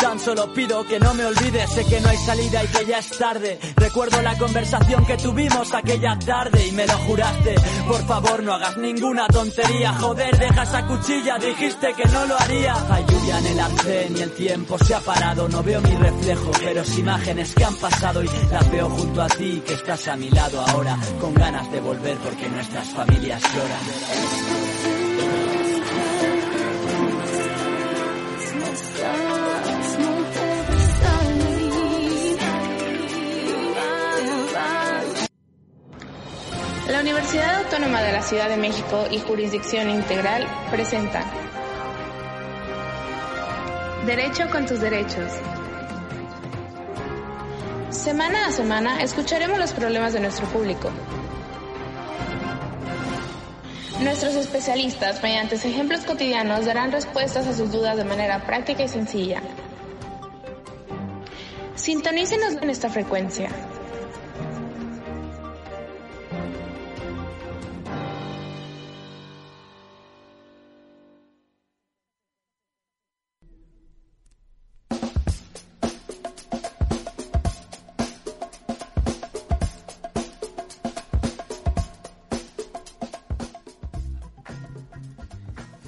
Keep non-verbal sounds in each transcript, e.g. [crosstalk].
Tan solo pido que no me olvides, sé que no hay salida y que ya es tarde. Recuerdo la conversación que tuvimos aquella tarde y me lo juraste. Por favor, no hagas ninguna tontería. Joder, deja esa cuchilla, dijiste que no lo haría. Hay lluvia en el arcén y el tiempo se ha parado. No veo mi reflejo, pero es imágenes que han pasado y las veo junto a ti, que estás a mi lado ahora. Con ganas de volver porque nuestras familias lloran. La Universidad Autónoma de la Ciudad de México y Jurisdicción Integral presentan Derecho con tus derechos. Semana a semana escucharemos los problemas de nuestro público. Nuestros especialistas, mediante ejemplos cotidianos, darán respuestas a sus dudas de manera práctica y sencilla. Sintonícenos en esta frecuencia.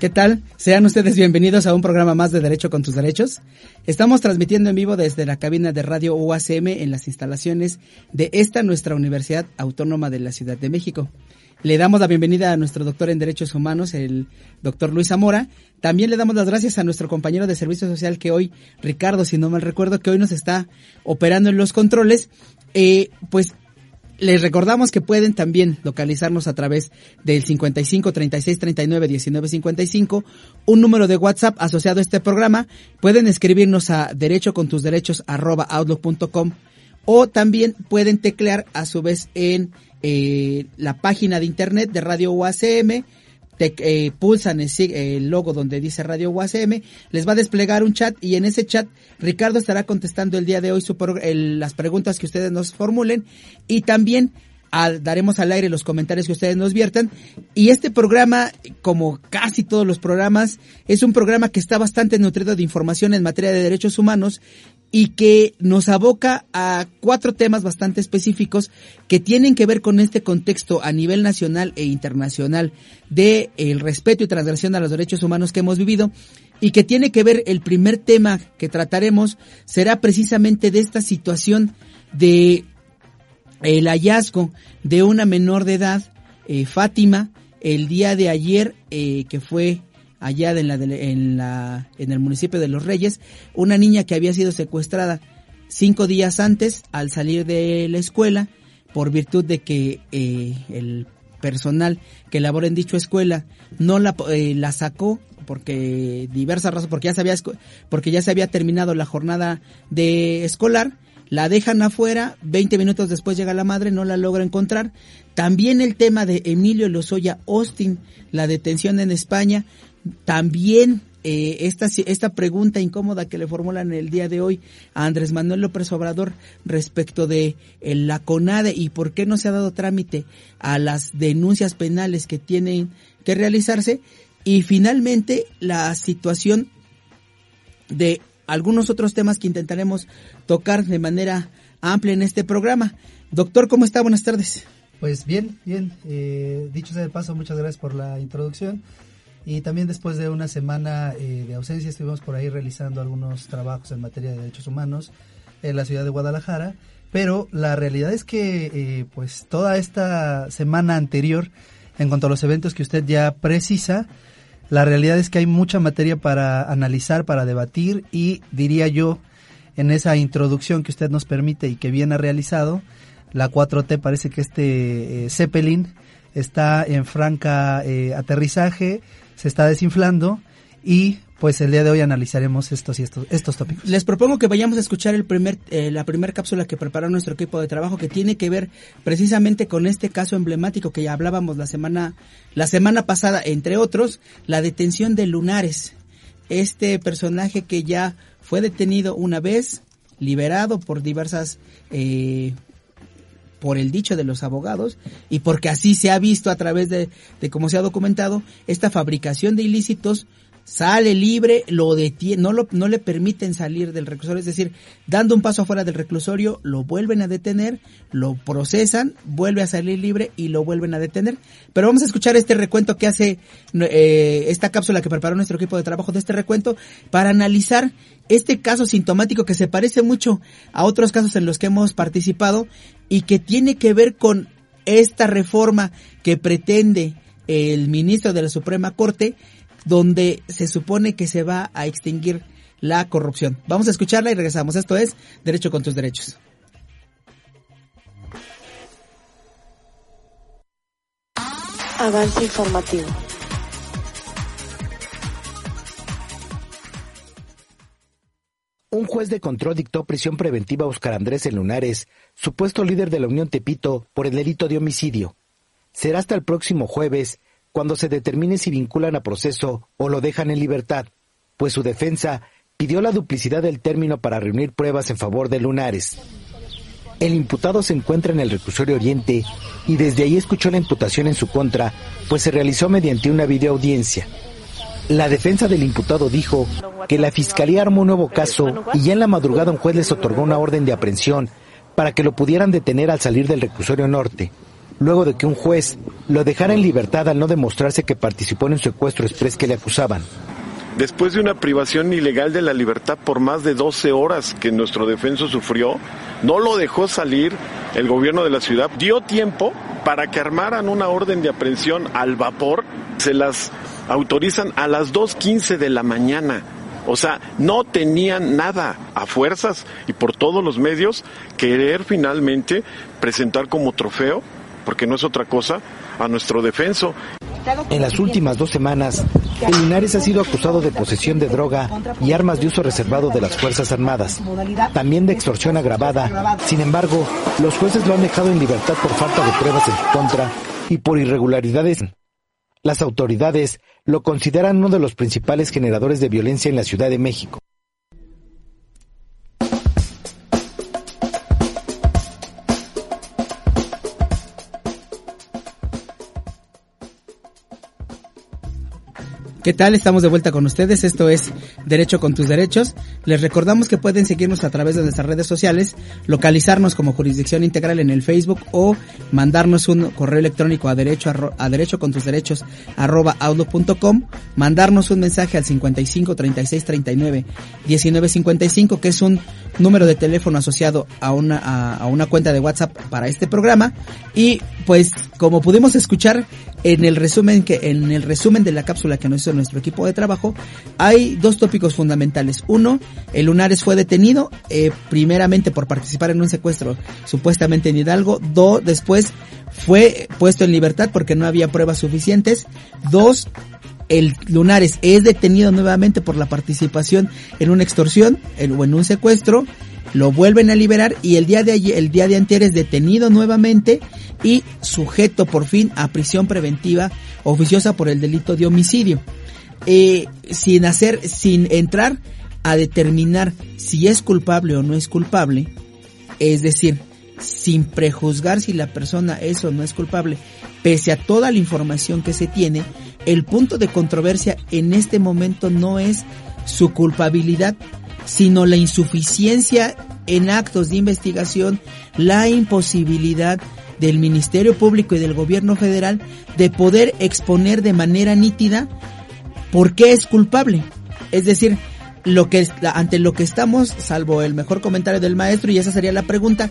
¿Qué tal? Sean ustedes bienvenidos a un programa más de Derecho con tus Derechos. Estamos transmitiendo en vivo desde la cabina de radio UACM en las instalaciones de esta nuestra Universidad Autónoma de la Ciudad de México. Le damos la bienvenida a nuestro doctor en Derechos Humanos, el doctor Luis Zamora. También le damos las gracias a nuestro compañero de Servicio Social que hoy, Ricardo, si no mal recuerdo, que hoy nos está operando en los controles. Eh, pues les recordamos que pueden también localizarnos a través del 55 36 39 19 55, un número de WhatsApp asociado a este programa. Pueden escribirnos a derecho o también pueden teclear a su vez en eh, la página de internet de Radio UACM eh, pulsan el, logo donde dice Radio UACM, les va a desplegar un chat y en ese chat Ricardo estará contestando el día de hoy su, las preguntas que ustedes nos formulen y también daremos al aire los comentarios que ustedes nos viertan. Y este programa, como casi todos los programas, es un programa que está bastante nutrido de información en materia de derechos humanos y que nos aboca a cuatro temas bastante específicos que tienen que ver con este contexto a nivel nacional e internacional de el respeto y transgresión a los derechos humanos que hemos vivido y que tiene que ver el primer tema que trataremos será precisamente de esta situación de el hallazgo de una menor de edad, eh, Fátima, el día de ayer, eh, que fue allá en, la, en, la, en el municipio de Los Reyes, una niña que había sido secuestrada cinco días antes al salir de la escuela por virtud de que eh, el personal que labora en dicha escuela no la, eh, la sacó porque diversas razones porque ya se había porque ya se había terminado la jornada de escolar la dejan afuera, 20 minutos después llega la madre, no la logra encontrar. También el tema de Emilio Lozoya Austin, la detención en España, también eh, esta, esta pregunta incómoda que le formulan el día de hoy a Andrés Manuel López Obrador respecto de eh, la CONADE y por qué no se ha dado trámite a las denuncias penales que tienen que realizarse. Y finalmente la situación de algunos otros temas que intentaremos tocar de manera amplia en este programa. Doctor, ¿cómo está? Buenas tardes. Pues bien, bien. Eh, dicho sea de paso, muchas gracias por la introducción. Y también después de una semana eh, de ausencia estuvimos por ahí realizando algunos trabajos en materia de derechos humanos en la ciudad de Guadalajara. Pero la realidad es que eh, pues toda esta semana anterior, en cuanto a los eventos que usted ya precisa, la realidad es que hay mucha materia para analizar, para debatir y diría yo, en esa introducción que usted nos permite y que bien ha realizado, la 4T parece que este eh, Zeppelin está en franca eh, aterrizaje, se está desinflando y pues el día de hoy analizaremos estos y estos, estos tópicos. Les propongo que vayamos a escuchar el primer, eh, la primera cápsula que preparó nuestro equipo de trabajo que tiene que ver precisamente con este caso emblemático que ya hablábamos la semana, la semana pasada, entre otros, la detención de Lunares. Este personaje que ya fue detenido una vez, liberado por diversas eh, por el dicho de los abogados y porque así se ha visto a través de, de cómo se ha documentado esta fabricación de ilícitos sale libre, lo detiene, no, lo, no le permiten salir del reclusorio, es decir, dando un paso afuera del reclusorio, lo vuelven a detener, lo procesan, vuelve a salir libre y lo vuelven a detener. Pero vamos a escuchar este recuento que hace eh, esta cápsula que preparó nuestro equipo de trabajo de este recuento para analizar este caso sintomático que se parece mucho a otros casos en los que hemos participado y que tiene que ver con esta reforma que pretende el ministro de la Suprema Corte donde se supone que se va a extinguir la corrupción. Vamos a escucharla y regresamos. Esto es Derecho con tus derechos. Avance informativo. Un juez de control dictó prisión preventiva a Oscar Andrés en Lunares, supuesto líder de la Unión Tepito, por el delito de homicidio. Será hasta el próximo jueves cuando se determine si vinculan a proceso o lo dejan en libertad, pues su defensa pidió la duplicidad del término para reunir pruebas en favor de Lunares. El imputado se encuentra en el reclusorio Oriente y desde ahí escuchó la imputación en su contra, pues se realizó mediante una videoaudiencia. La defensa del imputado dijo que la fiscalía armó un nuevo caso y ya en la madrugada un juez les otorgó una orden de aprehensión para que lo pudieran detener al salir del reclusorio norte luego de que un juez lo dejara en libertad al no demostrarse que participó en un secuestro express que le acusaban. Después de una privación ilegal de la libertad por más de 12 horas que nuestro defenso sufrió, no lo dejó salir el gobierno de la ciudad, dio tiempo para que armaran una orden de aprehensión al vapor, se las autorizan a las 2.15 de la mañana. O sea, no tenían nada a fuerzas y por todos los medios querer finalmente presentar como trofeo porque no es otra cosa, a nuestro defenso. En las últimas dos semanas, el Linares ha sido acusado de posesión de droga y armas de uso reservado de las Fuerzas Armadas, también de extorsión agravada. Sin embargo, los jueces lo han dejado en libertad por falta de pruebas en su contra y por irregularidades. Las autoridades lo consideran uno de los principales generadores de violencia en la Ciudad de México. ¿Qué tal? Estamos de vuelta con ustedes. Esto es Derecho con tus derechos. Les recordamos que pueden seguirnos a través de nuestras redes sociales, localizarnos como Jurisdicción Integral en el Facebook o mandarnos un correo electrónico a derecho con tus derechos arroba mandarnos un mensaje al 55 36 39 19 55 que es un número de teléfono asociado a una a una cuenta de WhatsApp para este programa y pues como pudimos escuchar en el resumen que en el resumen de la cápsula que nos hizo nuestro equipo de trabajo hay dos tópicos fundamentales. Uno el Lunares fue detenido eh, primeramente por participar en un secuestro supuestamente en Hidalgo. Dos después fue puesto en libertad porque no había pruebas suficientes. Dos el Lunares es detenido nuevamente por la participación en una extorsión o en un secuestro lo vuelven a liberar y el día de ayer, el día de anterior es detenido nuevamente y sujeto por fin a prisión preventiva oficiosa por el delito de homicidio. Eh, sin hacer, sin entrar a determinar si es culpable o no es culpable, es decir, sin prejuzgar si la persona es o no es culpable, pese a toda la información que se tiene, el punto de controversia en este momento no es su culpabilidad, sino la insuficiencia en actos de investigación, la imposibilidad del Ministerio Público y del Gobierno Federal de poder exponer de manera nítida por qué es culpable. Es decir, lo que ante lo que estamos, salvo el mejor comentario del maestro y esa sería la pregunta,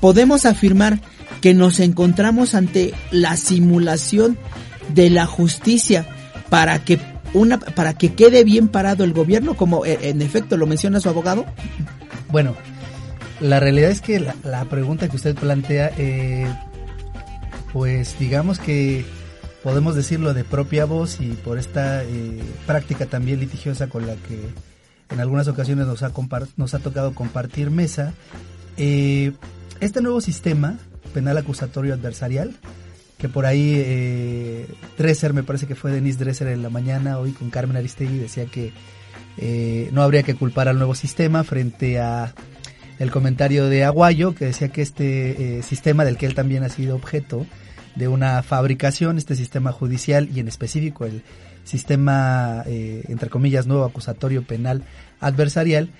podemos afirmar que nos encontramos ante la simulación de la justicia para que una para que quede bien parado el gobierno, como eh, en efecto lo menciona su abogado? Bueno, la realidad es que la, pregunta que usted plantea, eh, pues digamos que podemos decirlo de propia voz y por esta eh, práctica también litigiosa con la que en algunas ocasiones nos ha, nos ha tocado compartir mesa, eh, este nuevo sistema penal acusatorio adversarial, que por ahí eh, Dresser, me parece que fue Denise Dresser en la mañana, hoy con Carmen Aristegui, decía que eh, no habría que culpar al nuevo sistema frente a el comentario de Aguayo, que decía que este sistema del que él también ha sido objeto de una fabricación, este sistema judicial y en específico el sistema, entre comillas, nuevo acusatorio penal adversarial,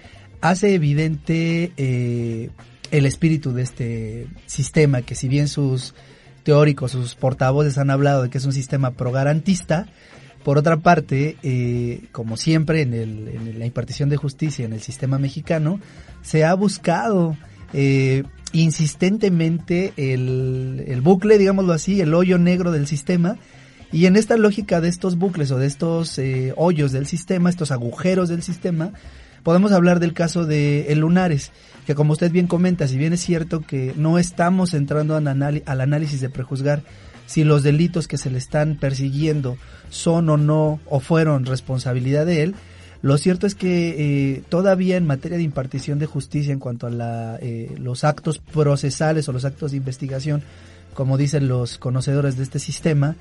hace evidente eh, el espíritu de este sistema, que si bien sus teóricos, sus portavoces han hablado de que es un sistema pro-garantista, por otra parte, eh, como siempre en, el, en, la impartición de justicia en el sistema mexicano, se ha buscado eh, insistentemente el, el, bucle, digámoslo así, el hoyo negro del sistema. Y en esta lógica de estos bucles o de estos eh, hoyos del sistema, estos agujeros del sistema, podemos hablar del caso de el Lunares, que como usted bien comenta, si bien es cierto que no estamos entrando al, análisis de prejuzgar si los delitos que se le están persiguiendo son o no o fueron responsabilidad de él, lo cierto es que eh, todavía en materia de impartición de justicia en cuanto a la, eh, los actos procesales o los actos de investigación, como dicen los conocedores de este sistema,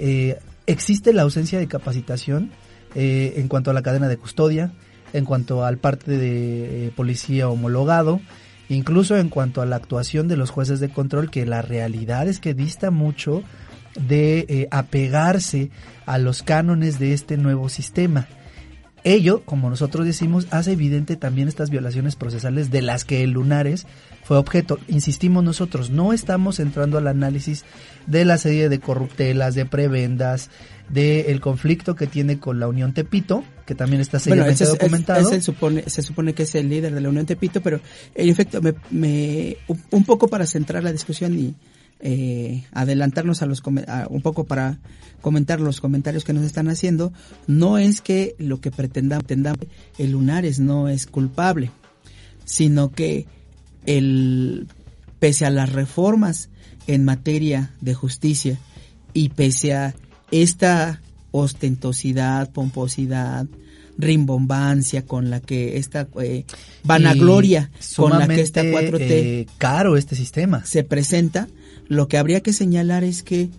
eh, existe la ausencia de capacitación en cuanto a la cadena de custodia, en cuanto al parte de eh, policía homologado, incluso en cuanto a la actuación de los jueces de control, que la realidad es que dista mucho de eh, apegarse a los cánones de este nuevo sistema. Ello, como nosotros decimos, hace evidente también estas violaciones procesales de las que el Lunares fue objeto. Insistimos nosotros, no estamos entrando al análisis de la serie de corruptelas, de prebendas, del conflicto que tiene con la Unión Tepito, que también está seriamente documentado. se, supone, se supone que es el líder de la Unión Tepito, pero en efecto, me, un poco para centrar la discusión y eh, adelantarnos a los un poco para comentar los comentarios que nos están haciendo, no es que lo que pretendamos, el Lunares no es culpable, sino que el pese a las reformas en materia de justicia y pese a esta ostentosidad, pomposidad, rimbombancia con la que esta eh, vanagloria con la que esta 4T eh, caro este sistema. se presenta, lo que habría que señalar es que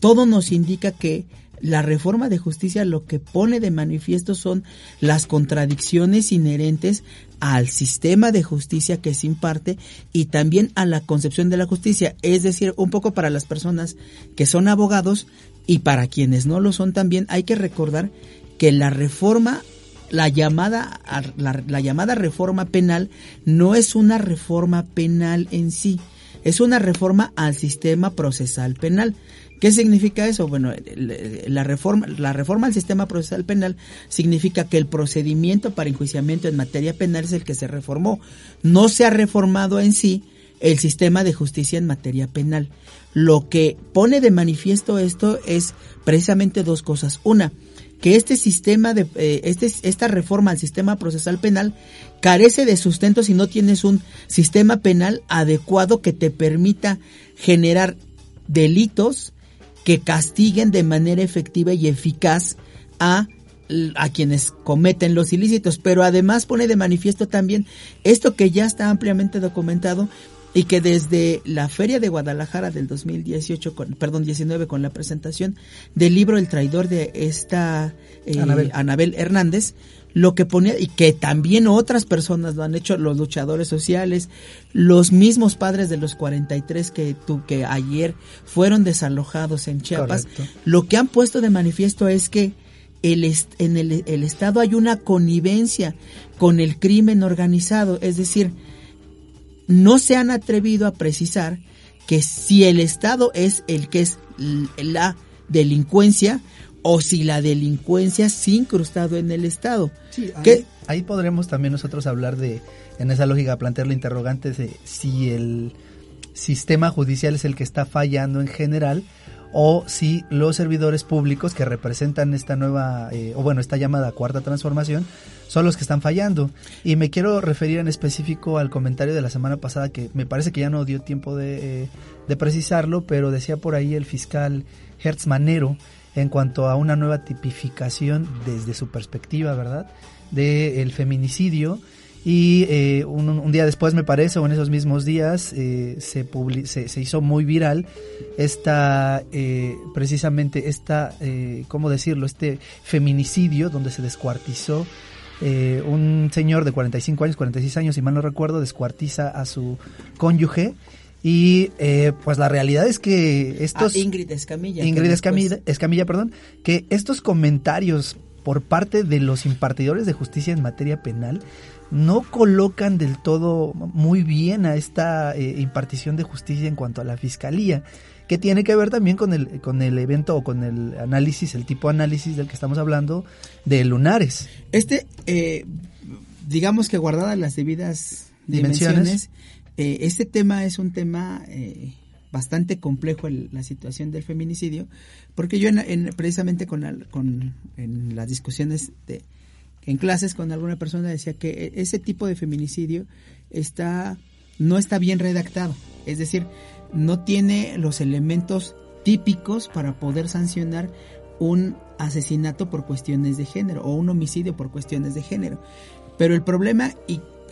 todo nos indica que la reforma de justicia lo que pone de manifiesto son las contradicciones inherentes al sistema de justicia que se imparte y también a la concepción de la justicia, es decir, un poco para las personas que son abogados y para quienes no lo son también hay que recordar que la reforma la llamada la, la llamada reforma penal no es una reforma penal en sí, es una reforma al sistema procesal penal. ¿Qué significa eso? Bueno, la reforma, la reforma al sistema procesal penal significa que el procedimiento para enjuiciamiento en materia penal es el que se reformó. No se ha reformado en sí el sistema de justicia en materia penal. Lo que pone de manifiesto esto es precisamente dos cosas. Una, que este sistema de eh, este, esta reforma al sistema procesal penal carece de sustento si no tienes un sistema penal adecuado que te permita generar delitos que castiguen de manera efectiva y eficaz a a quienes cometen los ilícitos, pero además pone de manifiesto también esto que ya está ampliamente documentado y que desde la Feria de Guadalajara del 2018, con, perdón, 19, con la presentación del libro El traidor de esta eh, Anabel. Hernández, lo que ponía, y que también otras personas lo han hecho, los luchadores sociales, los mismos padres de los 43 que, tu, que ayer fueron desalojados en Chiapas, lo que han puesto de manifiesto es que el en el, el Estado hay una connivencia con el crimen organizado, es decir, no se han atrevido a precisar que si el Estado es el que es la delincuencia o si la delincuencia se ha incrustado en el Estado. Sí, ahí, ahí, podremos también nosotros hablar de, en esa lógica, plantear la interrogante de si el sistema judicial es el que está fallando en general o si los servidores públicos que representan esta nueva, eh, o bueno, esta llamada cuarta transformación, son los que están fallando. Y me quiero referir en específico al comentario de la semana pasada que me parece que ya no dio tiempo de, eh, de precisarlo, pero decía por ahí el fiscal Hertz Manero en cuanto a una nueva tipificación desde su perspectiva, ¿verdad? Del feminicidio. Y eh, un, día después, me parece, o en esos mismos días, eh, se, se, hizo muy viral esta, eh, precisamente esta, ¿cómo decirlo? Este feminicidio donde se descuartizó un señor de 45 años, 46 años, si mal no recuerdo, descuartiza a su cónyuge y eh, pues la realidad es que estos... Ah, Ingrid Escamilla. Ingrid Escamilla, Escamilla, perdón, que estos comentarios por parte de los impartidores de justicia en materia penal no colocan del todo muy bien a esta eh, impartición de justicia en cuanto a la fiscalía, que tiene que ver también con el, con el evento o con el análisis, el tipo de análisis del que estamos hablando de lunares. Este, eh, digamos que guardadas las debidas dimensiones eh, este tema es un tema eh, bastante complejo, la situación del feminicidio, porque yo en, precisamente con, en las discusiones de, en clases con alguna persona decía que e, ese tipo de feminicidio está no está bien redactado, es decir, no tiene los elementos típicos para poder sancionar un asesinato por cuestiones de género o un homicidio por cuestiones de género. Pero el problema,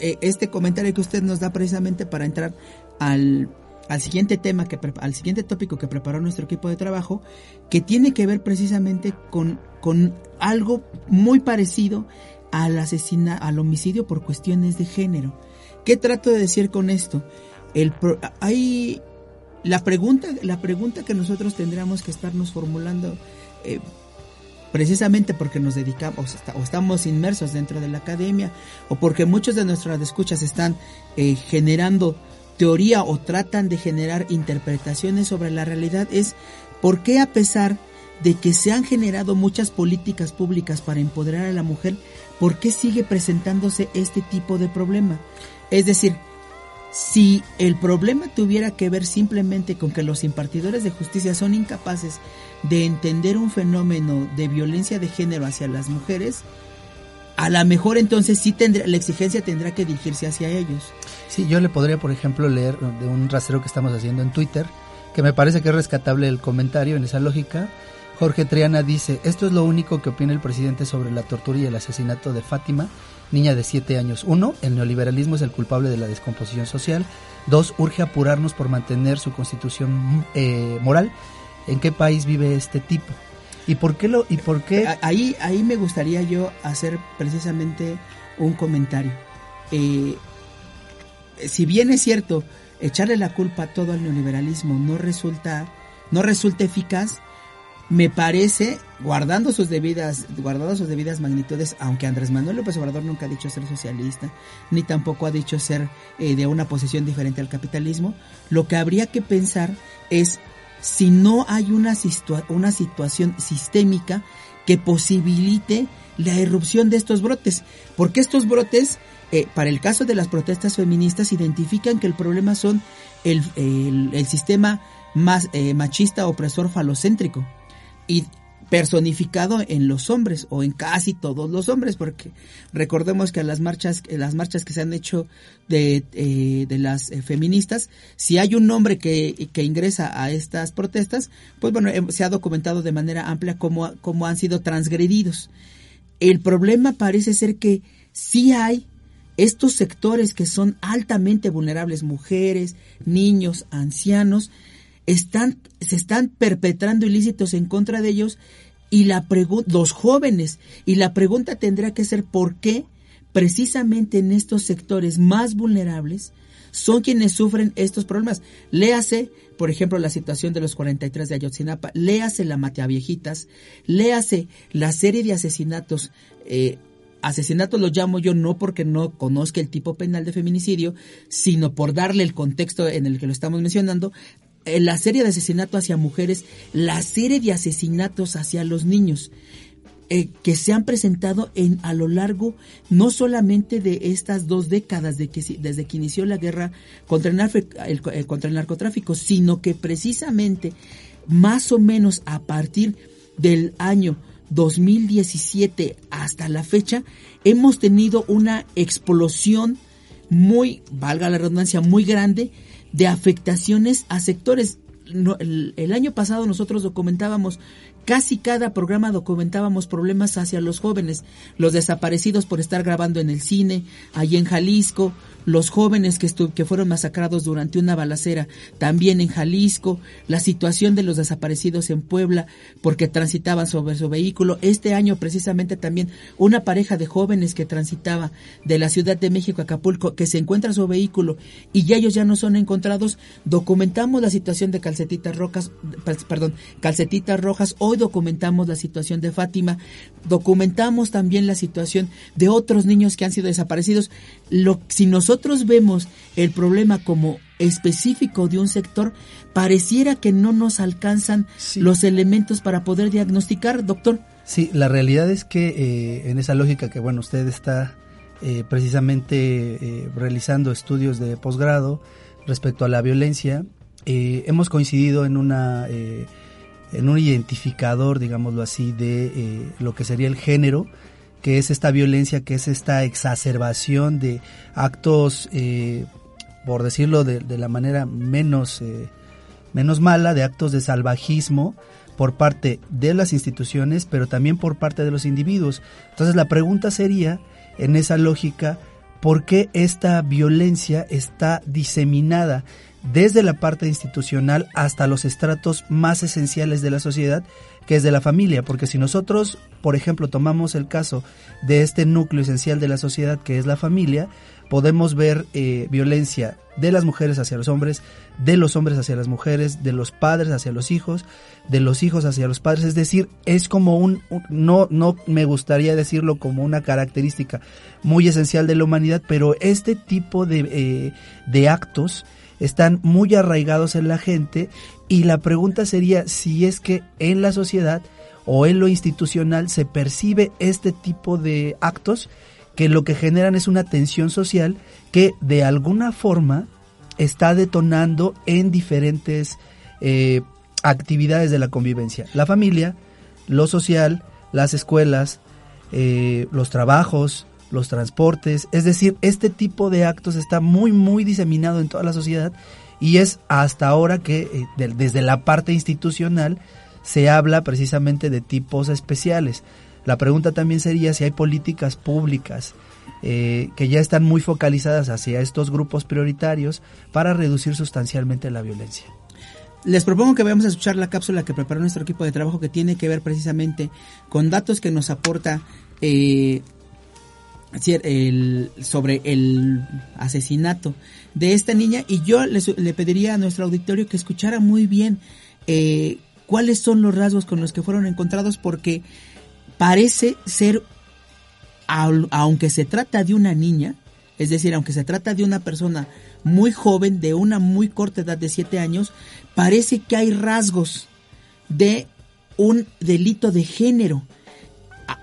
eh, este comentario que usted nos da precisamente para entrar al, al siguiente tema, que, al siguiente tópico que preparó nuestro equipo de trabajo, que tiene que ver precisamente con, con algo muy parecido al, asesina, al homicidio por cuestiones de género. ¿Qué trato de decir con esto? El, hay la pregunta, la pregunta que nosotros tendríamos que estarnos formulando eh, precisamente porque nos dedicamos o estamos inmersos dentro de la academia o porque muchos de nuestras escuchas están eh, generando teoría o tratan de generar interpretaciones sobre la realidad es por qué a pesar de que se han generado muchas políticas públicas para empoderar a la mujer, ¿por qué sigue presentándose este tipo de problema? Es decir, si el problema tuviera que ver simplemente con que los impartidores de justicia son incapaces de entender un fenómeno de violencia de género hacia las mujeres, a lo mejor entonces sí tendrá, la exigencia tendrá que dirigirse hacia ellos. Sí, yo le podría, por ejemplo, leer de un rastreo que estamos haciendo en Twitter, que me parece que es rescatable el comentario en esa lógica. Jorge Triana dice, esto es lo único que opina el presidente sobre la tortura y el asesinato de Fátima niña de 7 años. Uno, el neoliberalismo es el culpable de la descomposición social. Dos, urge apurarnos por mantener su constitución eh, moral. ¿En qué país vive este tipo? ¿Y por qué lo y por qué? Ahí ahí me gustaría yo hacer precisamente un comentario. Eh, si bien es cierto echarle la culpa todo al neoliberalismo no resulta no resulta eficaz, me parece, guardando sus debidas, guardando sus debidas magnitudes, aunque Andrés Manuel López Obrador nunca ha dicho ser socialista, ni tampoco ha dicho ser eh, de una posición diferente al capitalismo, lo que habría que pensar es si no hay una, una situación sistémica que posibilite la irrupción de estos brotes, porque estos brotes, eh, para el caso de las protestas feministas, identifican que el problema son el, el, sistema más eh, machista, opresor, falocéntrico personificado en los hombres o en casi todos los hombres porque recordemos que las marchas las marchas que se han hecho de, eh, de las eh, feministas si hay un hombre que, que, ingresa a estas protestas pues bueno em, se ha documentado de manera amplia cómo, cómo han sido transgredidos. El problema parece ser que sí hay estos sectores que son altamente vulnerables mujeres niños ancianos están, se están perpetrando ilícitos en contra de ellos y la los jóvenes y la pregunta tendrá que ser por qué precisamente en estos sectores más vulnerables son quienes sufren estos problemas. Léase, por ejemplo, la situación de los 43 de Ayotzinapa, léase la Matea Viejitas, léase la serie de asesinatos eh, asesinatos lo llamo yo no porque no conozca el tipo penal de feminicidio, sino por darle el contexto en el que lo estamos mencionando, la serie de asesinatos hacia mujeres, la serie de asesinatos hacia los niños. Eh, que se han presentado en a lo largo no solamente de estas dos décadas de que desde que inició la guerra contra el, eh, contra el narcotráfico, sino que precisamente más o menos a partir del año 2017 hasta la fecha hemos tenido una explosión muy, valga la redundancia, muy grande de afectaciones a sectores. el, año pasado nosotros documentábamos Casi cada programa documentábamos problemas hacia los jóvenes, los desaparecidos por estar grabando en el cine, allí en Jalisco, los jóvenes que, que fueron masacrados durante una balacera también en Jalisco, la situación de los desaparecidos en Puebla porque transitaban sobre su vehículo. Este año precisamente también una pareja de jóvenes que transitaba de la Ciudad de México a Acapulco que se encuentra su vehículo y ya ellos ya no son encontrados. Documentamos la situación de calcetitas rojas, perdón, calcetitas rojas. Hoy documentamos la situación de Fátima, documentamos también la situación de otros niños que han sido desaparecidos. Lo, si vemos el problema como específico de un sector, pareciera que no nos alcanzan los elementos para poder diagnosticar, doctor. Sí, la realidad es que eh, en esa lógica que, bueno, usted está eh, precisamente eh, realizando estudios de posgrado respecto a la violencia, hemos coincidido en una en un identificador, digámoslo así, de lo que sería el género que es esta violencia, que es esta exacerbación de actos, eh, por decirlo de, la manera menos, eh, menos mala, de actos de salvajismo por parte de las instituciones, pero también por parte de los individuos. Entonces la pregunta sería, en esa lógica, ¿por qué esta violencia está diseminada desde la parte institucional hasta los estratos más esenciales de la sociedad que es de la familia, porque si nosotros, por ejemplo, tomamos el caso de este núcleo esencial de la sociedad que es la familia, podemos ver eh, violencia de las mujeres hacia los hombres, de los hombres hacia las mujeres, de los padres hacia los hijos, de los hijos hacia los padres, es decir, es como un, no, no me gustaría decirlo como una característica muy esencial de la humanidad, pero este tipo de, eh, de actos están muy arraigados en la gente y la pregunta sería si es que en la sociedad o en lo institucional se percibe este tipo de actos que lo que generan es una tensión social que de alguna forma está detonando en diferentes eh, actividades de la convivencia. La familia, lo social, las escuelas, eh, los trabajos, los transportes, es decir, este tipo de actos está muy, muy diseminado en toda la sociedad y es hasta ahora que eh, desde la parte institucional se habla precisamente de tipos especiales. La pregunta también sería si hay políticas públicas eh, que ya están muy focalizadas hacia estos grupos prioritarios para reducir sustancialmente la violencia. Les propongo que vayamos a escuchar la cápsula que preparó nuestro equipo de trabajo que tiene que ver precisamente con datos que nos aporta eh, el, sobre el asesinato de esta niña. Y yo le, pediría a nuestro auditorio que escuchara muy bien eh, cuáles son los rasgos con los que fueron encontrados porque parece ser, aunque se trata de una niña, es decir, aunque se trata de una persona muy joven, de una muy corta edad de 7 años, parece que hay rasgos de un delito de género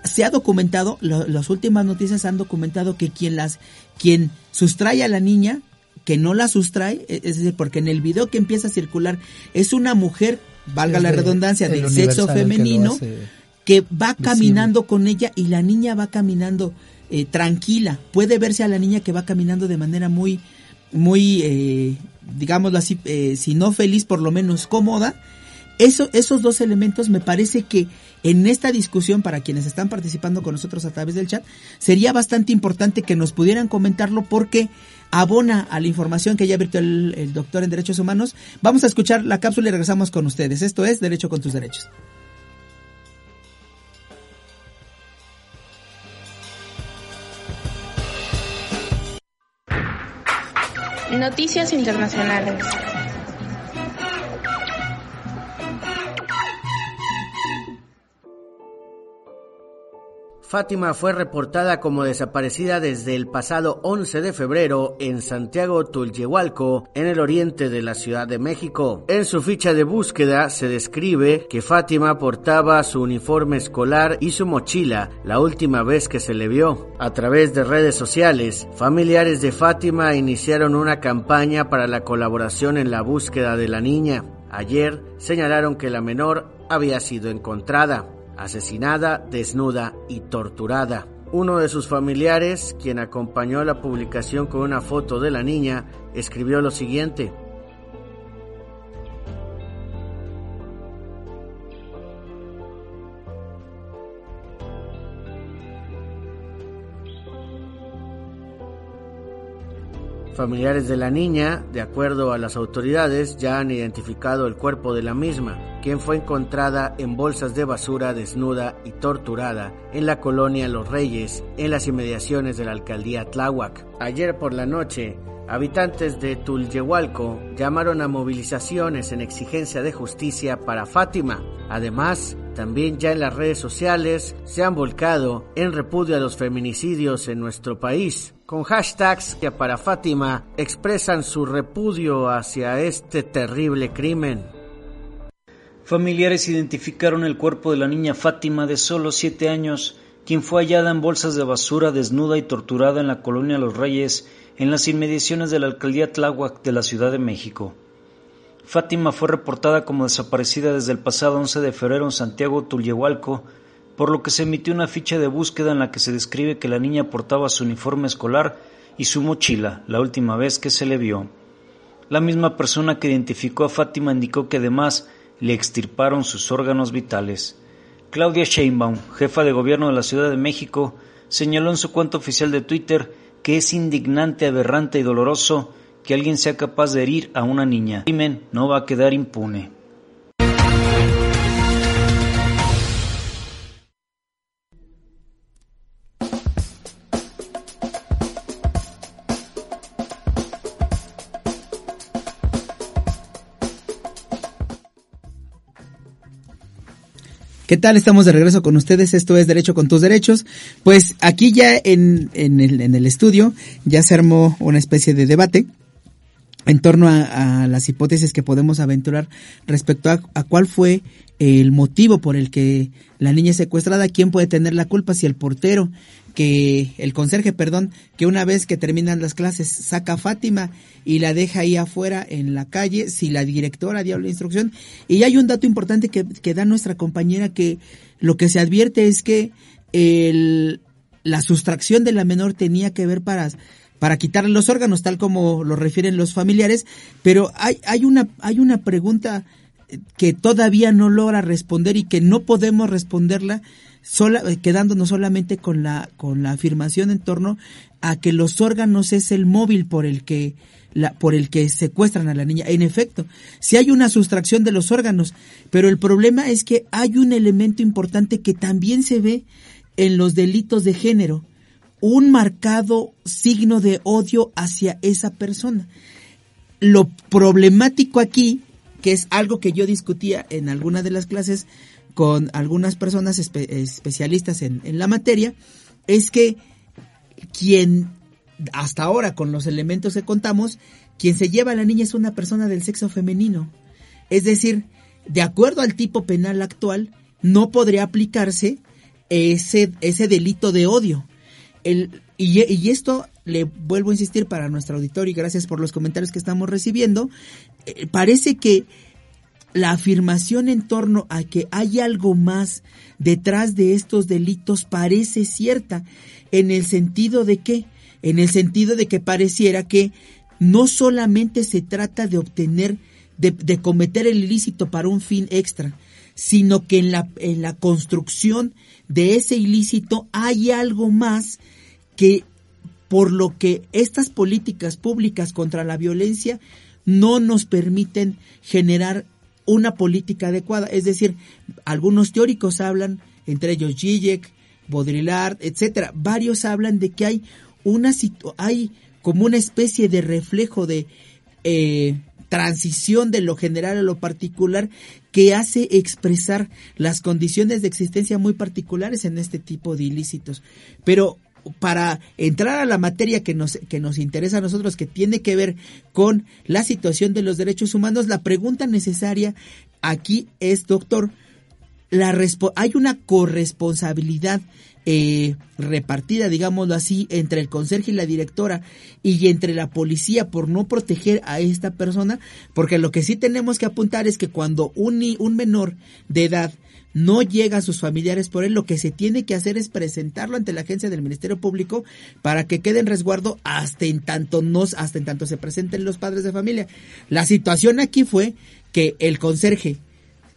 se ha documentado, las últimas noticias han documentado que quien las, quien sustrae a la niña, que no la sustrae, e, es decir, porque en el video que empieza a circular es una mujer, valga la redundancia, del sexo femenino, que, va caminando con ella y la niña va caminando eh, tranquila. Puede verse a la niña que va caminando de manera muy, muy, eh, digámoslo así, eh, si no feliz, por lo menos cómoda. Eso, esos dos elementos me parece que en esta discusión, para quienes están participando con nosotros a través del chat, sería bastante importante que nos pudieran comentarlo porque abona a la información que ya advirtió el, el doctor en Derechos Humanos. Vamos a escuchar la cápsula y regresamos con ustedes. Esto es Derecho con tus Derechos. Noticias Internacionales. Fátima fue reportada como desaparecida desde el pasado 11 de febrero en Santiago Tulyehualco, en el oriente de la Ciudad de México. En su ficha de búsqueda se describe que Fátima portaba su uniforme escolar y su mochila la última vez que se le vio. A través de redes sociales, familiares de Fátima iniciaron una campaña para la colaboración en la búsqueda de la niña. Ayer señalaron que la menor había sido encontrada asesinada, desnuda y torturada. Uno de sus familiares, quien acompañó la publicación con una foto de la niña, escribió lo siguiente. Familiares de la niña, de acuerdo a las autoridades, ya han identificado el cuerpo de la misma, quien fue encontrada en bolsas de basura desnuda y torturada en la colonia Los Reyes, en las inmediaciones de la alcaldía Tláhuac. Ayer por la noche, Habitantes de Tulyehualco llamaron a movilizaciones en exigencia de justicia para Fátima. Además, también ya en las redes sociales se han volcado en repudio a los feminicidios en nuestro país, con hashtags que para Fátima expresan su repudio hacia este terrible crimen. Familiares identificaron el cuerpo de la niña Fátima de solo siete años, quien fue hallada en bolsas de basura desnuda y torturada en la colonia Los Reyes en las inmediaciones de la alcaldía Tláhuac de la Ciudad de México. Fátima fue reportada como desaparecida desde el pasado 11 de febrero en Santiago Tulyehualco, por lo que se emitió una ficha de búsqueda en la que se describe que la niña portaba su uniforme escolar y su mochila la última vez que se le vio. La misma persona que identificó a Fátima indicó que además le extirparon sus órganos vitales. Claudia Sheinbaum, jefa de gobierno de la Ciudad de México, señaló en su cuenta oficial de Twitter que es indignante, aberrante y doloroso que alguien sea capaz de herir a una niña. El crimen no va a quedar impune. ¿Qué tal? Estamos de regreso con ustedes. Esto es Derecho con tus derechos. Pues aquí ya en, en, el, en el estudio ya se armó una especie de debate en torno a, las hipótesis que podemos aventurar respecto a, a, cuál fue el motivo por el que la niña es secuestrada, quién puede tener la culpa, si el portero, que el conserje, perdón, que una vez que terminan las clases saca a Fátima y la deja ahí afuera en la calle, si la directora dio la instrucción. Y hay un dato importante que, que da nuestra compañera que lo que se advierte es que el, la sustracción de la menor tenía que ver para para quitarle los órganos, tal como lo refieren los familiares, pero hay, hay, una, hay una pregunta que todavía no logra responder y que no podemos responderla sola, quedándonos solamente con la, con la afirmación en torno a que los órganos es el móvil por el que la, por el que secuestran a la niña. En efecto, si hay una sustracción de los órganos, pero el problema es que hay un elemento importante que también se ve en los delitos de género, un marcado signo de odio hacia esa persona. Lo problemático aquí, que es algo que yo discutía en alguna de las clases, con algunas personas especialistas en, en la materia, es que quien hasta ahora con los elementos que contamos, quien se lleva a la niña es una persona del sexo femenino. Es decir, de acuerdo al tipo penal actual, no podría aplicarse ese, ese delito de odio. El, y, esto le vuelvo a insistir para nuestro auditorio y gracias por los comentarios que estamos recibiendo. Eh, parece que la afirmación en torno a que hay algo más detrás de estos delitos parece cierta, en el sentido de que, en el sentido de que pareciera que no solamente se trata de obtener, de, cometer el ilícito para un fin extra, sino que en la, en la construcción de ese ilícito hay algo más que por lo que estas políticas públicas contra la violencia no nos permiten generar una política adecuada. Es decir, algunos teóricos hablan, entre ellos Zizek, Baudrillard, etcétera, varios hablan de que hay una hay como una especie de reflejo de eh, transición de lo general a lo particular que hace expresar las condiciones de existencia muy particulares en este tipo de ilícitos. Pero para entrar a la materia que nos, que nos interesa a nosotros, que tiene que ver con la situación de los derechos humanos, la pregunta necesaria aquí es, doctor, la hay una corresponsabilidad eh, repartida, digámoslo así, entre el conserje y la directora y entre la policía por no proteger a esta persona, porque lo que sí tenemos que apuntar es que cuando un, un menor de edad no llega a sus familiares por él, lo que se tiene que hacer es presentarlo ante la agencia del Ministerio Público para que quede en resguardo hasta en tanto nos, hasta en tanto se presenten los padres de familia. La situación aquí fue que el conserje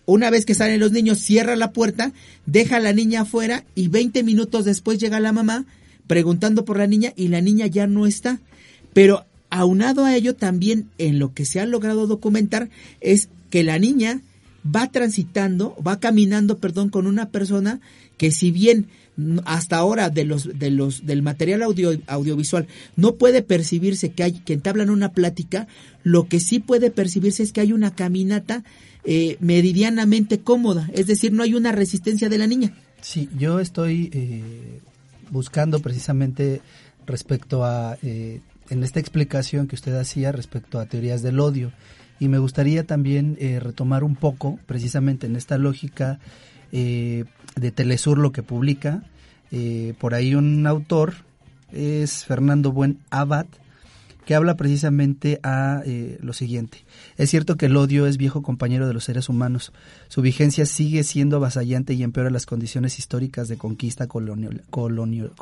una vez que salen los niños, cierra la puerta, deja a la niña afuera y 20 minutos después llega la mamá preguntando por la niña y la niña ya no está. Pero aunado a ello también en lo que se ha logrado documentar es que la niña va transitando, va caminando, perdón, con una persona que si bien hasta ahora de los de los del material audio, audiovisual no puede percibirse que hay que entablan una plática, lo que sí puede percibirse es que hay una caminata eh, meridianamente cómoda, es decir, no hay una resistencia de la niña. Sí, yo estoy eh, buscando precisamente respecto a eh, en esta explicación que usted hacía respecto a teorías del odio. Y me gustaría también eh, retomar un poco, precisamente en esta lógica eh, de Telesur, lo que publica. Eh, por ahí un autor es Fernando Buen Abad, que habla precisamente a lo siguiente. Es cierto que el odio es viejo compañero de los seres humanos. Su vigencia sigue siendo avasallante y empeora las condiciones históricas de conquista colonial, colonial,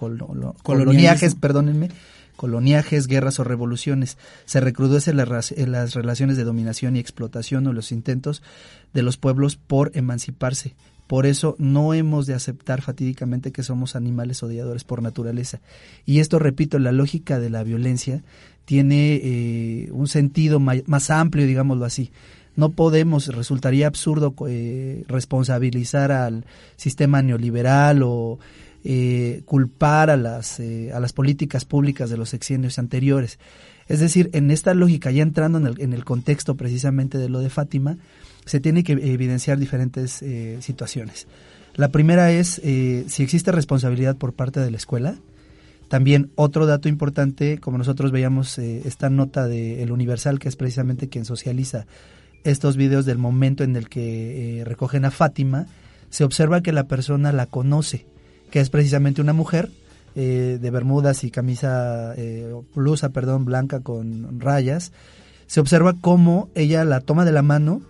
coloniajes, perdónenme, coloniajes, guerras o revoluciones. Se recrudecen las, las relaciones de dominación y explotación o los intentos de los pueblos por emanciparse. Por eso no hemos de aceptar fatídicamente que somos animales odiadores por naturaleza. Y esto, repito, la lógica de la violencia tiene eh, un sentido más amplio, digámoslo así. No podemos, resultaría absurdo eh, responsabilizar al sistema neoliberal o eh, culpar a las, eh, a las políticas públicas de los sexenios anteriores. Es decir, en esta lógica, ya entrando en el, en el contexto precisamente de lo de Fátima, se tiene que evidenciar diferentes eh, situaciones. La primera es si existe responsabilidad por parte de la escuela. También otro dato importante, como nosotros veíamos esta nota de El Universal, que es precisamente quien socializa estos videos del momento en el que recogen a Fátima, se observa que la persona la conoce que es precisamente una mujer eh, de bermudas y camisa, eh, blusa, perdón, blanca con rayas. Se observa cómo ella la toma de la mano,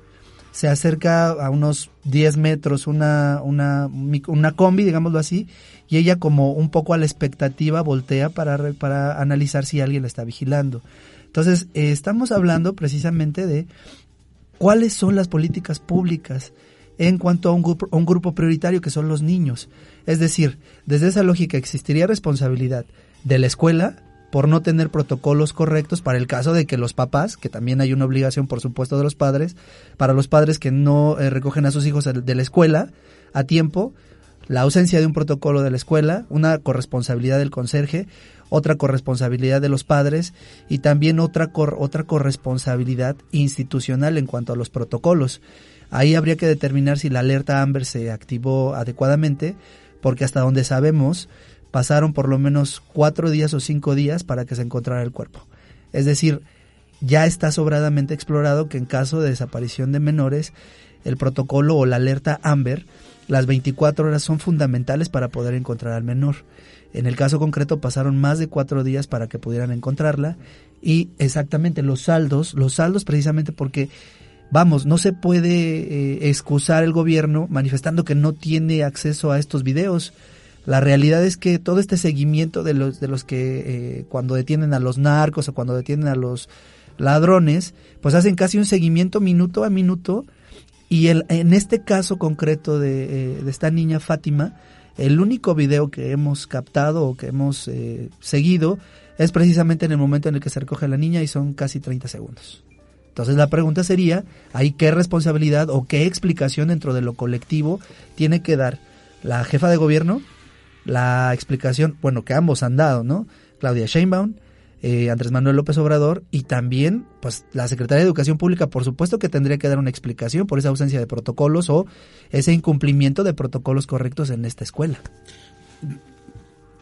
se acerca a unos 10 metros una, una, una combi, digámoslo así, y ella como un poco a la expectativa voltea para, para analizar si alguien la está vigilando. Entonces, eh, estamos hablando precisamente de cuáles son las políticas públicas en cuanto a un, grupo, un grupo prioritario que son los niños. Es decir, desde esa lógica existiría responsabilidad de la escuela por no tener protocolos correctos para el caso de que los papás, que también hay una obligación por supuesto de los padres, para los padres que no eh, recogen a sus hijos de la escuela a tiempo, la ausencia de un protocolo de la escuela, una corresponsabilidad del conserje, otra corresponsabilidad de los padres y también otra, otra corresponsabilidad institucional en cuanto a los protocolos. Ahí habría que determinar si la alerta Amber se activó adecuadamente, porque hasta donde sabemos pasaron por lo menos cuatro días o cinco días para que se encontrara el cuerpo. Es decir, ya está sobradamente explorado que en caso de desaparición de menores, el protocolo o la alerta Amber, las 24 horas son fundamentales para poder encontrar al menor. En el caso concreto pasaron más de cuatro días para que pudieran encontrarla y exactamente los saldos, los saldos precisamente porque Vamos, no se puede eh, excusar el gobierno manifestando que no tiene acceso a estos videos. La realidad es que todo este seguimiento de los, de los que eh, cuando detienen a los narcos o cuando detienen a los ladrones, pues hacen casi un seguimiento minuto a minuto. Y el, en este caso concreto de, eh, de esta niña Fátima, el único video que hemos captado o que hemos seguido es precisamente en el momento en el que se recoge la niña y son casi 30 segundos. Entonces la pregunta sería, ¿hay qué responsabilidad o qué explicación dentro de lo colectivo tiene que dar la jefa de gobierno? La explicación, bueno, que ambos han dado, ¿no? Claudia Sheinbaum, eh, Andrés Manuel López Obrador y también, pues, la Secretaría de Educación Pública, por supuesto que tendría que dar una explicación por esa ausencia de protocolos o ese incumplimiento de protocolos correctos en esta escuela.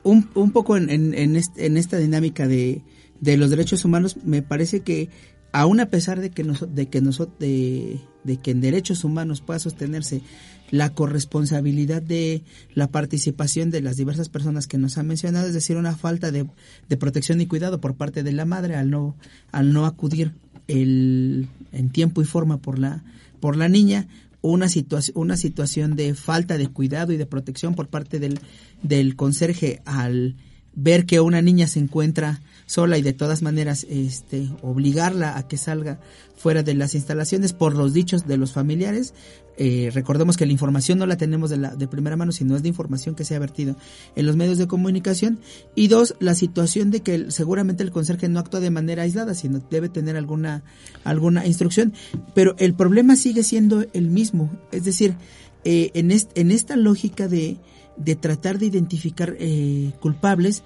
Un, un poco en, en, en, esta dinámica de, de los derechos humanos, me parece que aún a pesar de que, de, que de, que en derechos humanos pueda sostenerse la corresponsabilidad de la participación de las diversas personas que nos han mencionado, es decir, una falta de, protección y cuidado por parte de la madre al no, al no acudir el, en tiempo y forma por la, por la niña, una, situación una situación de falta de cuidado y de protección por parte del, del conserje al ver que una niña se encuentra sola y de todas maneras este obligarla a que salga fuera de las instalaciones por los dichos de los familiares. Eh, recordemos que la información no la tenemos de, la, de primera mano, sino es de información que se ha vertido en los medios de comunicación. Y dos, la situación de que seguramente el conserje no actúa de manera aislada, sino debe tener alguna, alguna instrucción. Pero el problema sigue siendo el mismo. Es decir, eh, en, en esta lógica de, de tratar de identificar eh, culpables,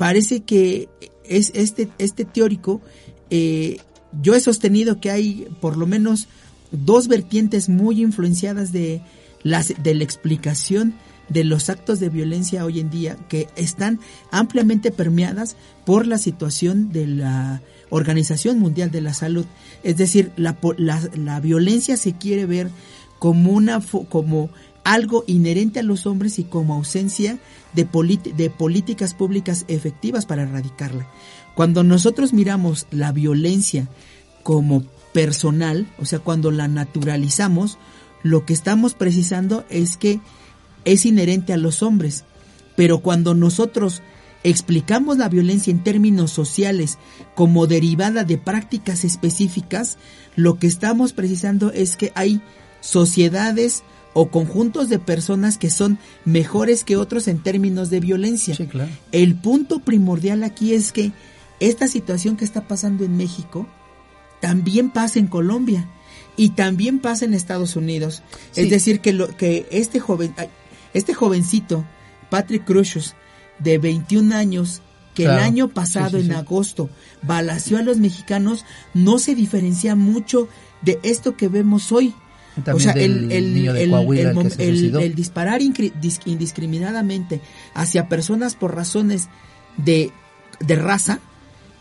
parece que es este, este teórico eh, yo he sostenido que hay por lo menos dos vertientes muy influenciadas de, las, de la explicación de los actos de violencia hoy en día que están ampliamente permeadas por la situación de la Organización Mundial de la Salud. Es decir, la, la, la violencia se quiere ver como, una, como algo inherente a los hombres y como ausencia de, de políticas públicas efectivas para erradicarla. Cuando nosotros miramos la violencia como personal, o sea, cuando la naturalizamos, lo que estamos precisando es que es inherente a los hombres. Pero cuando nosotros explicamos la violencia en términos sociales como derivada de prácticas específicas, lo que estamos precisando es que hay sociedades o conjuntos de personas que son mejores que otros en términos de violencia. El punto primordial aquí es que esta situación que está pasando en México también pasa en Colombia y también pasa en Estados Unidos. Es decir, que, lo, que este, joven, este jovencito, Patrick Crucius, de 21 años, que el año pasado, en agosto, balació a los mexicanos, no se diferencia mucho de esto que vemos hoy. O sea, el, el, el, el, disparar indiscriminadamente hacia personas por razones de, de raza,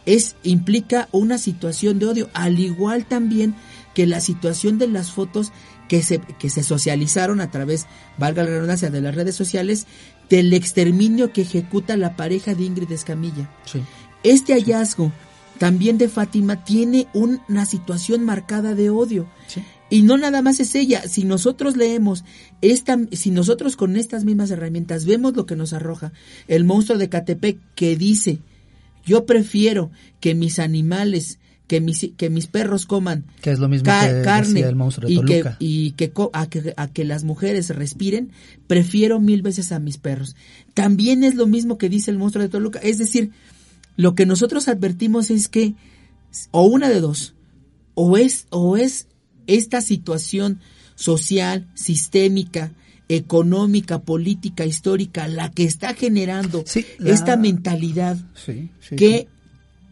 es implica una situación de odio, al igual también que la situación de las fotos que se, que se socializaron a través, valga la redundancia, de las redes sociales, del exterminio que ejecuta la pareja de Ingrid Escamilla. Este hallazgo también de Fátima tiene una situación marcada de odio. Y no nada más es ella, si nosotros leemos esta, si nosotros con estas mismas herramientas vemos lo que nos arroja el monstruo de Catepec que dice yo prefiero que mis animales, que mis, que mis perros coman que es lo mismo carne el monstruo de y, que, y que, a que, a que las mujeres respiren, prefiero mil veces a mis perros. También es lo mismo que dice el monstruo de Toluca. Es decir, lo que nosotros advertimos es que, o una de dos, o es, o es esta situación social, sistémica, económica, política, histórica, la que está generando esta mentalidad que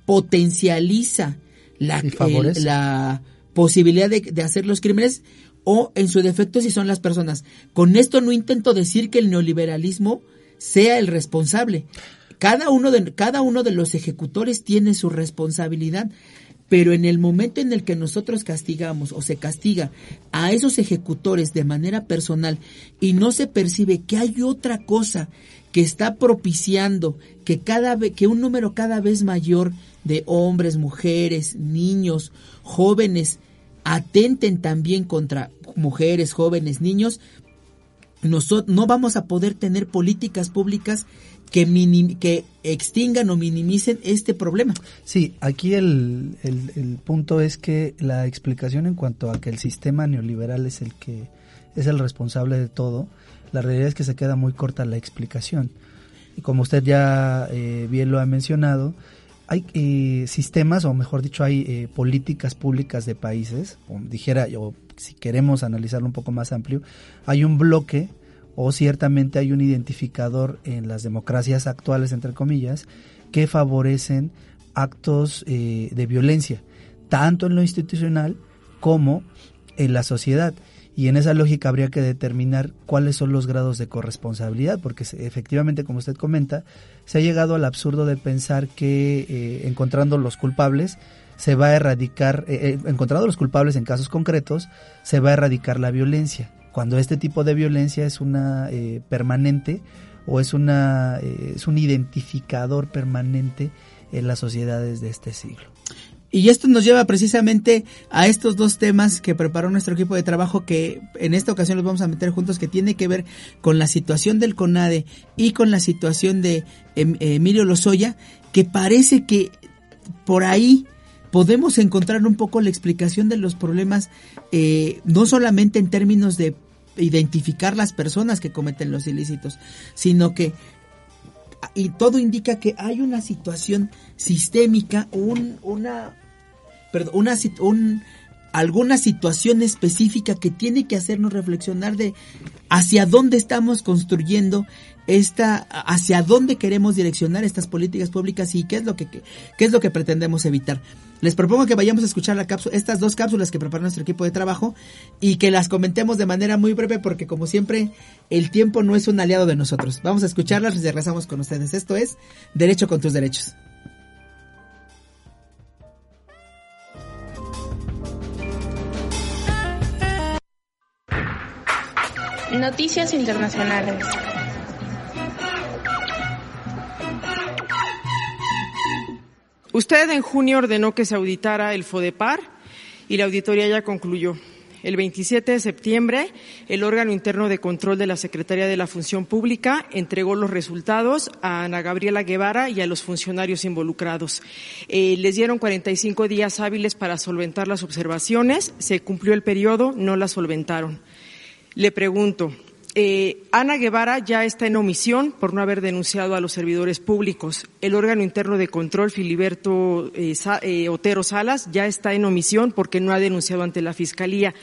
potencializa la, la posibilidad de, de, hacer los crímenes o en su defecto si son las personas. Con esto no intento decir que el neoliberalismo sea el responsable. Cada uno de, cada uno de los ejecutores tiene su responsabilidad, pero en el momento en el que nosotros castigamos o se castiga a esos ejecutores de manera personal y no se percibe que hay otra cosa que está propiciando que cada vez que un número cada vez mayor de hombres, mujeres, niños, jóvenes atenten también contra mujeres, jóvenes, niños, nosotros no vamos a poder tener políticas públicas que, que extingan o minimicen este problema. Sí, aquí el, el, punto es que la explicación en cuanto a que el sistema neoliberal es el que es el responsable de todo, la realidad es que se queda muy corta la explicación. Y como usted ya eh, bien lo ha mencionado, hay eh, sistemas, o mejor dicho, hay eh, políticas públicas de países, o dijera, si queremos analizarlo un poco más amplio, hay un bloque o ciertamente hay un identificador en las democracias actuales, entre comillas, que favorecen actos eh, de violencia, tanto en lo institucional como en la sociedad. Y en esa lógica habría que determinar cuáles son los grados de corresponsabilidad, porque efectivamente, como usted comenta, se ha llegado al absurdo de pensar que eh, encontrando los culpables se va a erradicar, eh, encontrando los culpables en casos concretos, se va a erradicar la violencia cuando este tipo de violencia es una eh, permanente o es una eh, es un identificador permanente en las sociedades de este siglo. Y esto nos lleva precisamente a estos dos temas que preparó nuestro equipo de trabajo que en esta ocasión los vamos a meter juntos que tiene que ver con la situación del CONADE y con la situación de em, Emilio Lozoya, que parece que por ahí podemos encontrar un poco la explicación de los problemas, eh, no solamente en términos de identificar las personas que cometen los ilícitos, sino que y todo indica que hay una situación sistémica, un, una, perdón, una, un, alguna situación específica que tiene que hacernos reflexionar de hacia dónde estamos construyendo esta, hacia dónde queremos direccionar estas políticas públicas y qué es lo que, qué es lo que pretendemos evitar. Les propongo que vayamos a escuchar la estas dos cápsulas que prepara nuestro equipo de trabajo y que las comentemos de manera muy breve porque como siempre el tiempo no es un aliado de nosotros. Vamos a escucharlas y regresamos con ustedes. Esto es Derecho con tus derechos. Noticias internacionales. Usted en junio ordenó que se auditara el FODEPAR y la auditoría ya concluyó. El 27 de septiembre, el órgano interno de control de la Secretaría de la Función Pública entregó los resultados a Ana Gabriela Guevara y a los funcionarios involucrados. Eh, les dieron 45 días hábiles para solventar las observaciones. Se cumplió el periodo, no las solventaron. Le pregunto, eh, Ana Guevara ya está en omisión por no haber denunciado a los servidores públicos. El órgano interno de control, Filiberto eh, eh, Otero Salas, ya está en omisión porque no ha denunciado ante la Fiscalía.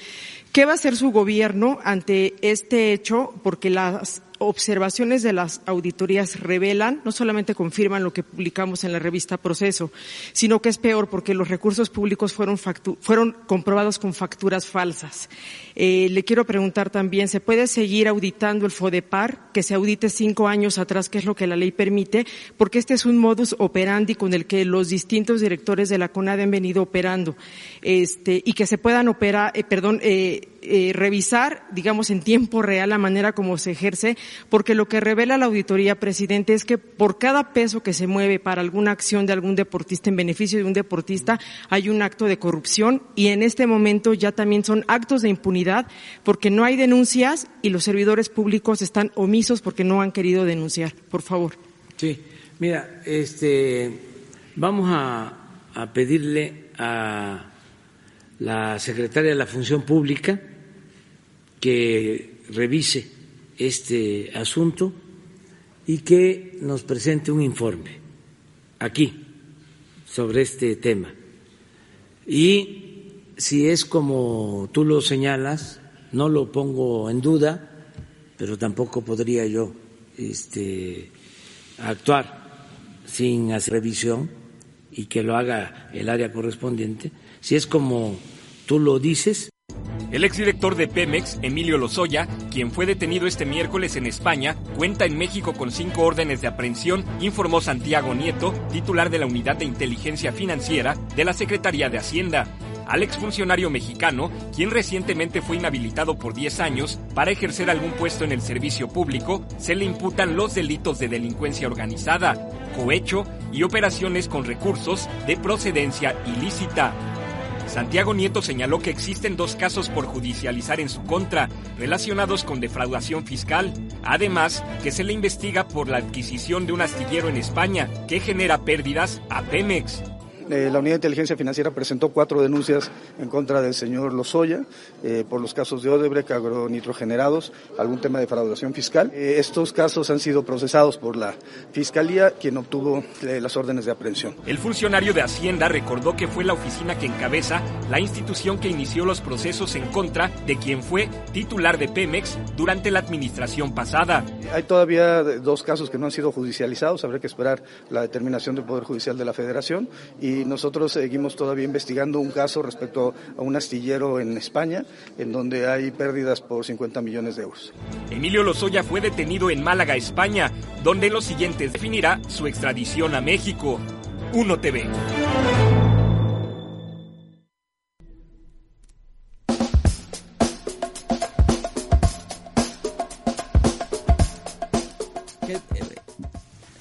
¿Qué va a hacer su gobierno ante este hecho? Porque las observaciones de las auditorías revelan, no solamente confirman lo que publicamos en la revista Proceso, sino que es peor porque los recursos públicos fueron, fueron comprobados con facturas falsas. Eh, le quiero preguntar también, ¿se puede seguir auditando el FODEPAR, que se audite cinco años atrás, que es lo que la ley permite? Porque este es un modus operandi con el que los distintos directores de la CONAD han venido operando, este, y que se puedan operar, eh, perdón, eh, eh, revisar, digamos, en tiempo real la manera como se ejerce, porque lo que revela la auditoría, presidente, es que por cada peso que se mueve para alguna acción de algún deportista en beneficio de un deportista, hay un acto de corrupción y en este momento ya también son actos de impunidad porque no hay denuncias y los servidores públicos están omisos porque no han querido denunciar. Por favor. Sí, mira, este, vamos a, a pedirle a la secretaria de la Función Pública que revise este asunto y que nos presente un informe aquí sobre este tema. Y si es como tú lo señalas, no lo pongo en duda, pero tampoco podría yo este, actuar sin hacer revisión y que lo haga el área correspondiente. Si es como tú lo dices, el exdirector de Pemex, Emilio Lozoya, quien fue detenido este miércoles en España, cuenta en México con cinco órdenes de aprehensión, informó Santiago Nieto, titular de la Unidad de Inteligencia Financiera de la Secretaría de Hacienda. Al exfuncionario mexicano, quien recientemente fue inhabilitado por 10 años para ejercer algún puesto en el servicio público, se le imputan los delitos de delincuencia organizada, cohecho y operaciones con recursos de procedencia ilícita. Santiago Nieto señaló que existen dos casos por judicializar en su contra, relacionados con defraudación fiscal. Además, que se le investiga por la adquisición de un astillero en España, que genera pérdidas a Pemex. Eh, la Unidad de Inteligencia Financiera presentó cuatro denuncias en contra del señor Lozoya eh, por los casos de Odebrecht, agronitrogenerados, algún tema de fraudación fiscal. Eh, estos casos han sido procesados por la Fiscalía, quien obtuvo las órdenes de aprehensión. El funcionario de Hacienda recordó que fue la oficina que encabeza la institución que inició los procesos en contra de quien fue titular de Pemex durante la administración pasada. Hay todavía dos casos que no han sido judicializados, habrá que esperar la determinación del Poder Judicial de la Federación y y nosotros seguimos todavía investigando un caso respecto a un astillero en España, en donde hay pérdidas por 50 millones de euros. Emilio Lozoya fue detenido en Málaga, España, donde lo siguiente definirá su extradición a México. 1 TV.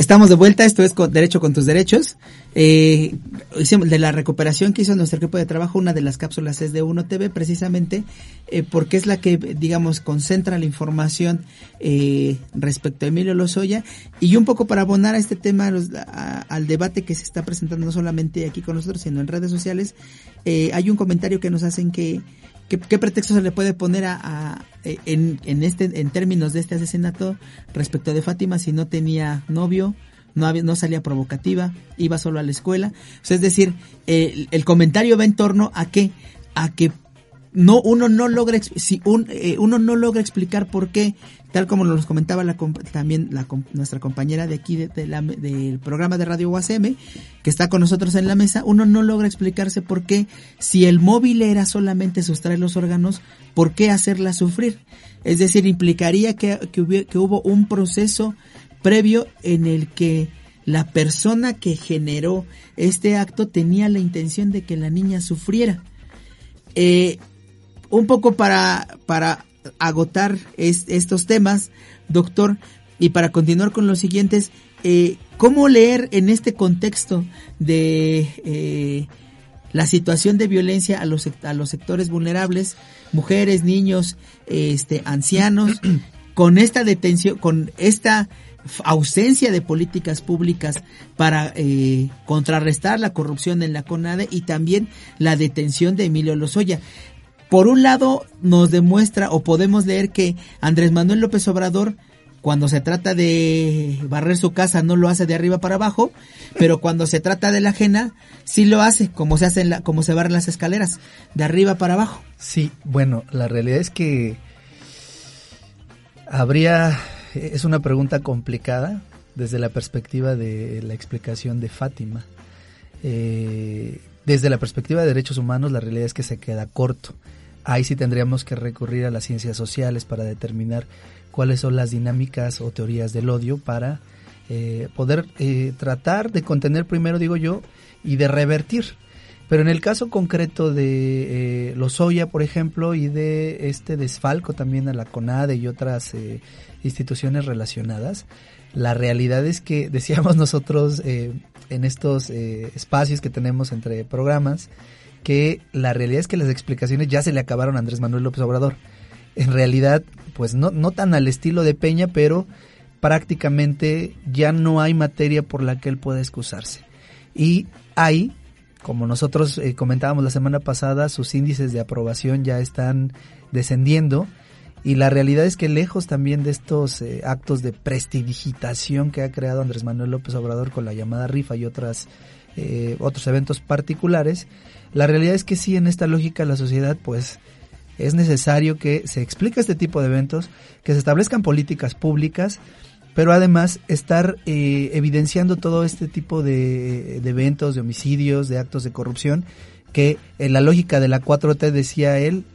Estamos de vuelta, esto es Derecho con tus derechos. Eh, de la recuperación que hizo nuestro equipo de trabajo, una de las cápsulas es de Uno TV, precisamente eh, porque es la que, digamos, concentra la información eh, respecto a Emilio Lozoya y un poco para abonar a este tema, al debate que se está presentando no solamente aquí con nosotros, sino en redes sociales, eh, hay un comentario que nos hacen que ¿Qué, pretexto se le puede poner a, en, en, este en términos de este asesinato respecto de Fátima si no tenía novio, no, había, no salía provocativa, iba solo a la escuela. es decir, el, comentario va en torno a que, a que no, uno no logra, si un, eh, uno no logra explicar por qué, tal como nos comentaba la, también la, nuestra compañera de aquí de, del programa de Radio UACM, que está con nosotros en la mesa, uno no logra explicarse por qué, si el móvil era solamente sustraer los órganos, ¿por qué hacerla sufrir? Es decir, implicaría que, que, que hubo un proceso previo en el que la persona que generó este acto tenía la intención de que la niña sufriera. Eh, un poco para, para agotar estos temas, doctor, y para continuar con los siguientes, eh, ¿cómo leer en este contexto de eh, la situación de violencia a los, a los sectores vulnerables, mujeres, niños, este, ancianos, [clears throat] con esta detención, con esta ausencia de políticas públicas para eh, contrarrestar la corrupción en la CONADE y también la detención de Emilio Lozoya. Por un lado, nos demuestra o podemos leer que Andrés Manuel López Obrador, cuando se trata de barrer su casa, no lo hace de arriba para abajo, pero cuando se trata de la ajena, sí lo hace, como se hace la, como se barren las escaleras, de arriba para abajo. Sí, bueno, la realidad es que habría es una pregunta complicada desde la perspectiva de la explicación de Fátima. Eh, desde la perspectiva de derechos humanos, la realidad es que se queda corto. Ahí sí tendríamos que recurrir a las ciencias sociales para determinar cuáles son las dinámicas o teorías del odio para eh, poder eh, tratar de contener primero, digo yo, y de revertir. Pero en el caso concreto de eh, Lozoya, por ejemplo, y de este desfalco también a la CONADE y otras instituciones relacionadas. La realidad es que [laughs] decíamos nosotros eh, en estos eh, espacios que tenemos entre programas que la realidad es que las explicaciones ya se le acabaron a Andrés Manuel López Obrador. En realidad, pues no, no tan al estilo de Peña, pero prácticamente ya no hay materia por la que él pueda excusarse. Y hay, como nosotros eh, comentábamos la semana pasada, sus índices de aprobación ya están descendiendo y la realidad es que lejos también de estos eh, actos de prestidigitación que ha creado Andrés Manuel López Obrador con la llamada rifa y otras eh, otros eventos particulares, la realidad es que sí en esta lógica la sociedad pues es necesario que se explique este tipo de eventos, que se establezcan políticas públicas, pero además estar eh, evidenciando todo este tipo de, de, eventos, de homicidios, de actos de corrupción, que en la lógica de la 4T decía él,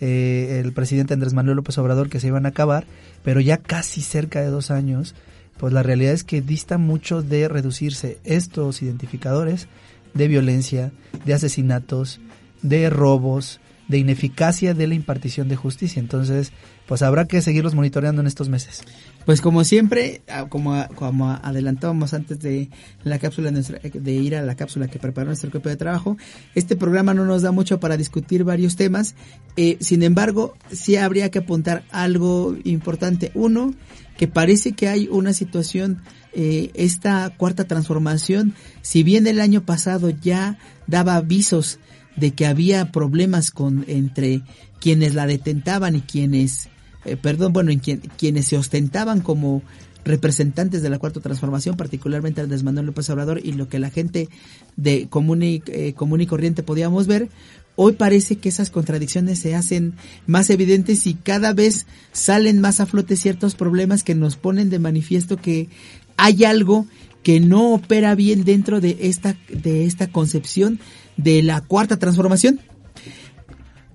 eh, el presidente Andrés Manuel López Obrador que se iban a acabar, pero ya casi cerca de dos años, pues la realidad es que dista mucho de reducirse estos identificadores de violencia, de asesinatos, de robos, de ineficacia de la impartición de justicia. Entonces, pues habrá que seguirlos monitoreando en estos meses. Pues como siempre, ah, como, como adelantábamos antes de la cápsula de ir a la cápsula que preparó nuestro equipo de trabajo, este programa no nos da mucho para discutir varios temas. Eh, sin embargo, sí habría que apuntar algo importante. Uno, que parece que hay una situación, eh, esta cuarta transformación, si bien el año pasado ya daba avisos de que había problemas con entre quienes la detentaban y quienes eh, perdón, bueno, en quienes se ostentaban como representantes de la cuarta transformación, particularmente Andrés Manuel López Obrador y lo que la gente de común y, eh, común y corriente podíamos ver, hoy parece que esas contradicciones se hacen más evidentes y cada vez salen más a flote ciertos problemas que nos ponen de manifiesto que hay algo que no opera bien dentro de esta, de esta concepción de la cuarta transformación.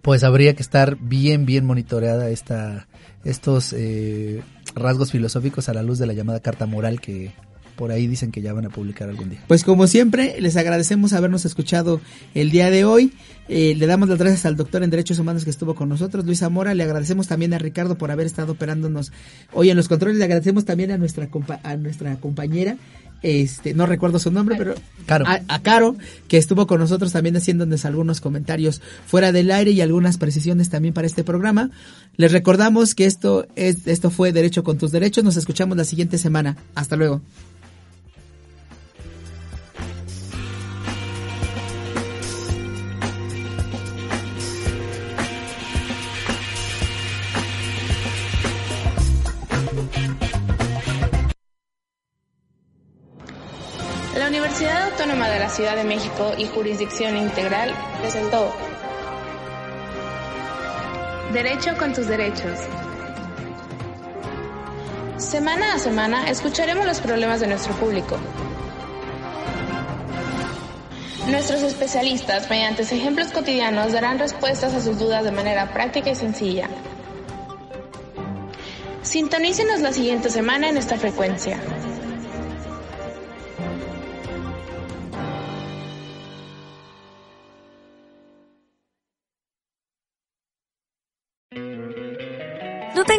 Pues habría que estar bien, bien monitoreada esta, estos eh, rasgos filosóficos a la luz de la llamada carta moral que por ahí dicen que ya van a publicar algún día. Pues como siempre, les agradecemos habernos escuchado el día de hoy. Eh, le damos las gracias al doctor en Derechos Humanos que estuvo con nosotros, Luis Zamora. Le agradecemos también a Ricardo por haber estado operándonos hoy en los controles. Le agradecemos también a nuestra, a nuestra compañera este, no recuerdo su nombre, pero A, Caro, que estuvo con nosotros también haciéndonos algunos comentarios fuera del aire y algunas precisiones también para este programa. Les recordamos que esto es, esto fue Derecho con tus derechos. Nos escuchamos la siguiente semana. Hasta luego. De la Ciudad de México y Jurisdicción Integral presentó Derecho con tus derechos. Semana a semana escucharemos los problemas de nuestro público. Nuestros especialistas, mediante ejemplos cotidianos, darán respuestas a sus dudas de manera práctica y sencilla. Sintonícenos la siguiente semana en esta frecuencia.